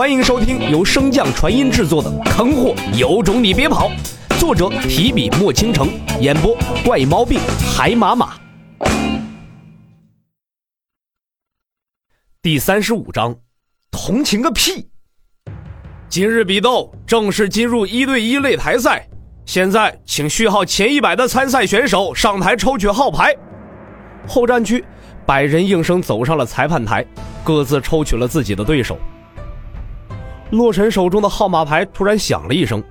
欢迎收听由升降传音制作的《坑货有种你别跑》，作者提笔墨倾城，演播怪毛病海马马。第三十五章，同情个屁！今日比斗正式进入一对一擂台赛，现在请序号前一百的参赛选手上台抽取号牌。后战区，百人应声走上了裁判台，各自抽取了自己的对手。洛尘手中的号码牌突然响了一声，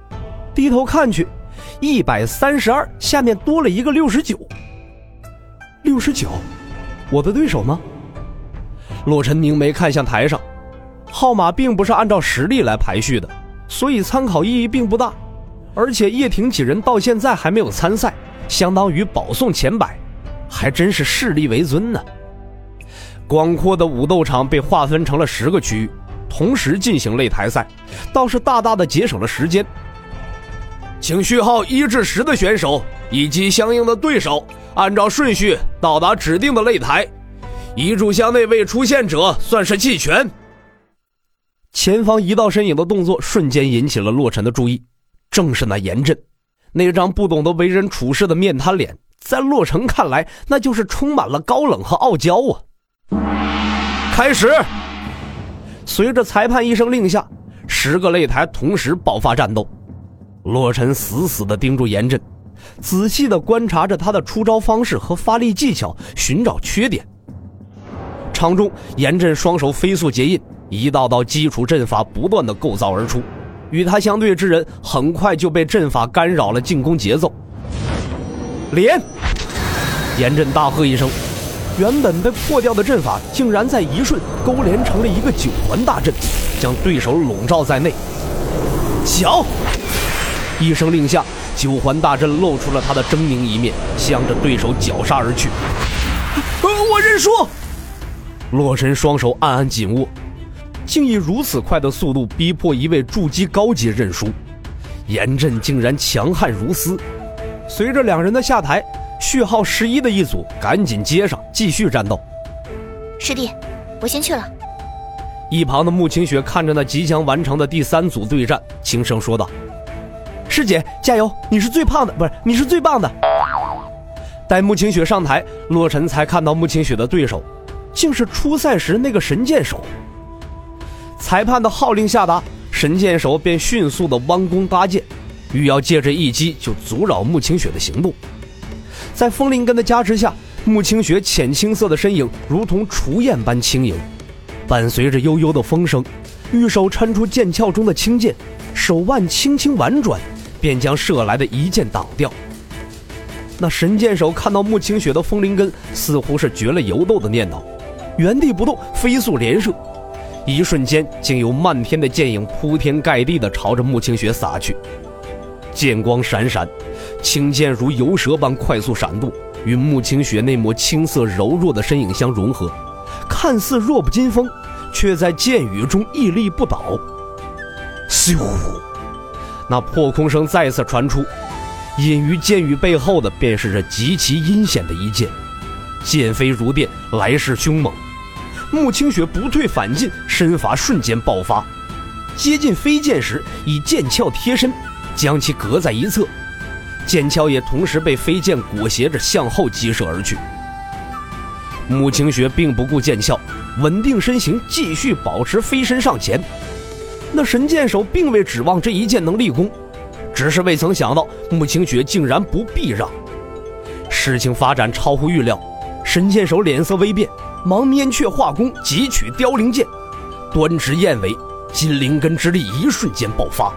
低头看去，一百三十二下面多了一个六十九。六十九，我的对手吗？洛尘凝眉看向台上，号码并不是按照实力来排序的，所以参考意义并不大。而且叶挺几人到现在还没有参赛，相当于保送前百，还真是势力为尊呢。广阔的武斗场被划分成了十个区域。同时进行擂台赛，倒是大大的节省了时间。请序号一至十的选手以及相应的对手按照顺序到达指定的擂台，遗嘱箱内未出现者算是弃权。前方一道身影的动作瞬间引起了洛尘的注意，正是那严震，那张不懂得为人处事的面瘫脸，在洛尘看来，那就是充满了高冷和傲娇啊。开始。随着裁判一声令下，十个擂台同时爆发战斗。洛尘死死地盯住严震，仔细地观察着他的出招方式和发力技巧，寻找缺点。场中，严震双手飞速结印，一道道基础阵法不断地构造而出。与他相对之人很快就被阵法干扰了进攻节奏。连！严震大喝一声。原本被破掉的阵法，竟然在一瞬勾连成了一个九环大阵，将对手笼罩在内。脚！一声令下，九环大阵露出了他的狰狞一面，向着对手绞杀而去。我认输！洛神双手暗暗紧握，竟以如此快的速度逼迫一位筑基高阶认输。严阵竟然强悍如斯。随着两人的下台。序号十一的一组赶紧接上，继续战斗。师弟，我先去了。一旁的穆清雪看着那即将完成的第三组对战，轻声说道：“师姐加油，你是最胖的，不是你是最棒的。”待穆清雪上台，洛尘才看到穆清雪的对手，竟是初赛时那个神箭手。裁判的号令下达，神箭手便迅速的弯弓搭箭，欲要借这一击就阻扰穆清雪的行动。在风铃根的加持下，穆清雪浅青色的身影如同雏燕般轻盈，伴随着悠悠的风声，玉手抻出剑鞘中的青剑，手腕轻轻婉转，便将射来的一剑挡掉。那神箭手看到穆清雪的风铃根，似乎是绝了游斗的念头，原地不动，飞速连射，一瞬间竟有漫天的剑影铺天盖地地朝着穆清雪洒去，剑光闪闪。青剑如游蛇般快速闪动，与穆清雪那抹青色柔弱的身影相融合，看似弱不禁风，却在剑雨中屹立不倒。咻！那破空声再次传出，隐于剑雨背后的便是这极其阴险的一剑，剑飞如电，来势凶猛。穆清雪不退反进，身法瞬间爆发，接近飞剑时以剑鞘贴身，将其隔在一侧。剑鞘也同时被飞剑裹挟着向后击射而去。穆清雪并不顾剑鞘，稳定身形，继续保持飞身上前。那神箭手并未指望这一剑能立功，只是未曾想到穆清雪竟然不避让。事情发展超乎预料，神箭手脸色微变，忙面却化功，汲取凋零剑，端直燕尾，金灵根之力一瞬间爆发。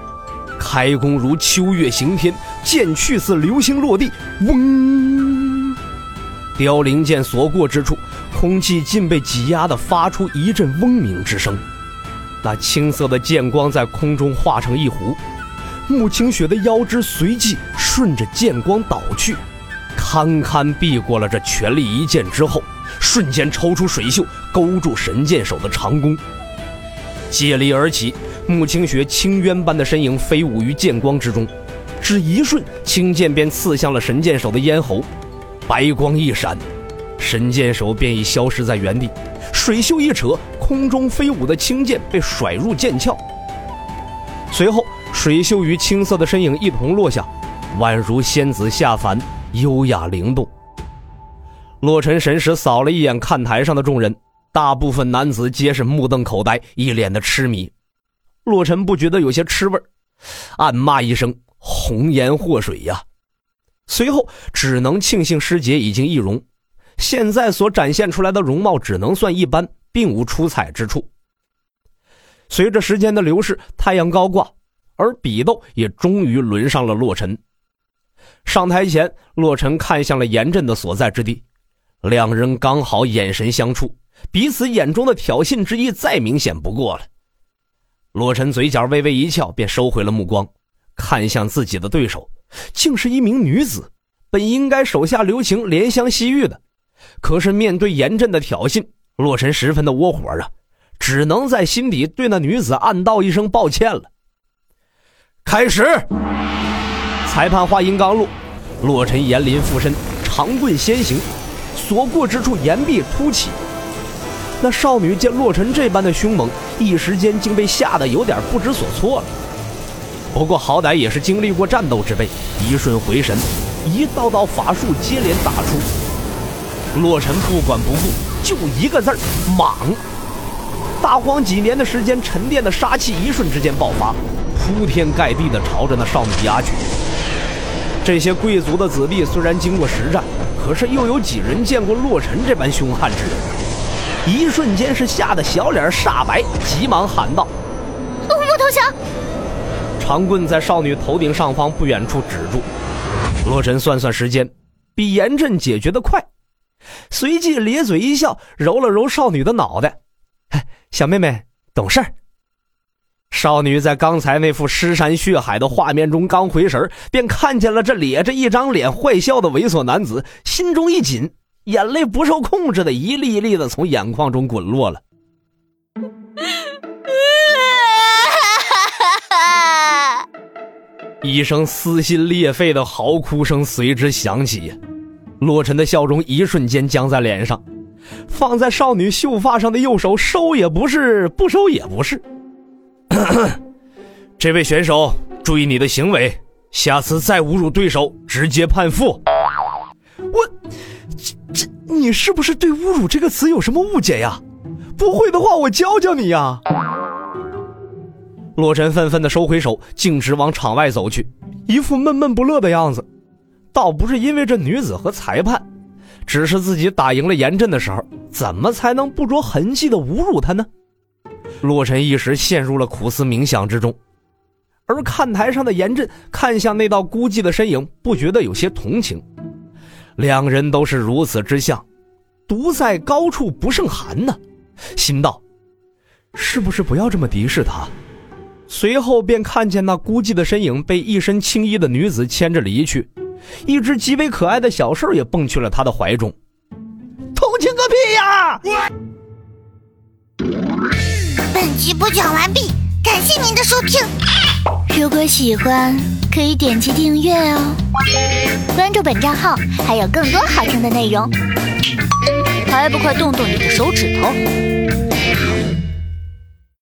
开弓如秋月行天，剑去似流星落地，嗡！凋零剑所过之处，空气竟被挤压的发出一阵嗡鸣之声。那青色的剑光在空中化成一弧，穆清雪的腰肢随即顺着剑光倒去，堪堪避过了这全力一剑之后，瞬间抽出水袖勾住神箭手的长弓，借力而起。穆清雪青渊般的身影飞舞于剑光之中，只一瞬，青剑便刺向了神剑手的咽喉，白光一闪，神剑手便已消失在原地，水袖一扯，空中飞舞的青剑被甩入剑鞘。随后，水袖与青色的身影一同落下，宛如仙子下凡，优雅灵动。洛尘神识扫了一眼看台上的众人，大部分男子皆是目瞪口呆，一脸的痴迷。洛尘不觉得有些吃味暗骂一声“红颜祸水呀”，随后只能庆幸师姐已经易容，现在所展现出来的容貌只能算一般，并无出彩之处。随着时间的流逝，太阳高挂，而比斗也终于轮上了洛尘。上台前，洛尘看向了严震的所在之地，两人刚好眼神相触，彼此眼中的挑衅之意再明显不过了。洛尘嘴角微微一翘，便收回了目光，看向自己的对手，竟是一名女子。本应该手下留情、怜香惜玉的，可是面对严震的挑衅，洛尘十分的窝火啊。只能在心底对那女子暗道一声抱歉了。开始，裁判话音刚落，洛尘严林附身，长棍先行，所过之处岩壁突起。那少女见洛尘这般的凶猛，一时间竟被吓得有点不知所措了。不过好歹也是经历过战斗之辈，一瞬回神，一道道法术接连打出。洛尘不管不顾，就一个字儿：莽。大荒几年的时间沉淀的杀气，一瞬之间爆发，铺天盖地的朝着那少女压去。这些贵族的子弟虽然经过实战，可是又有几人见过洛尘这般凶悍之人？一瞬间是吓得小脸煞白，急忙喊道：“不投降！”长棍在少女头顶上方不远处止住。洛尘算算时间，比严震解决的快，随即咧嘴一笑，揉了揉少女的脑袋。小妹妹懂事儿。少女在刚才那副尸山血海的画面中刚回神便看见了这咧着一张脸坏笑的猥琐男子，心中一紧，眼泪不受控制的一粒一粒的从眼眶中滚落了。一声撕心裂肺的嚎哭声随之响起，洛尘的笑容一瞬间僵在脸上。放在少女秀发上的右手收也不是，不收也不是。这位选手，注意你的行为，下次再侮辱对手，直接判负。你是不是对“侮辱”这个词有什么误解呀？不会的话，我教教你呀。洛尘愤愤的收回手，径直往场外走去，一副闷闷不乐的样子。倒不是因为这女子和裁判。只是自己打赢了严震的时候，怎么才能不着痕迹的侮辱他呢？洛尘一时陷入了苦思冥想之中，而看台上的严震看向那道孤寂的身影，不觉得有些同情。两人都是如此之像，独在高处不胜寒呢，心道：是不是不要这么敌视他？随后便看见那孤寂的身影被一身青衣的女子牵着离去。一只极为可爱的小兽也蹦去了他的怀中。同情个屁呀！本集播讲完毕，感谢您的收听。如果喜欢，可以点击订阅哦，关注本账号还有更多好听的内容。还不快动动你的手指头！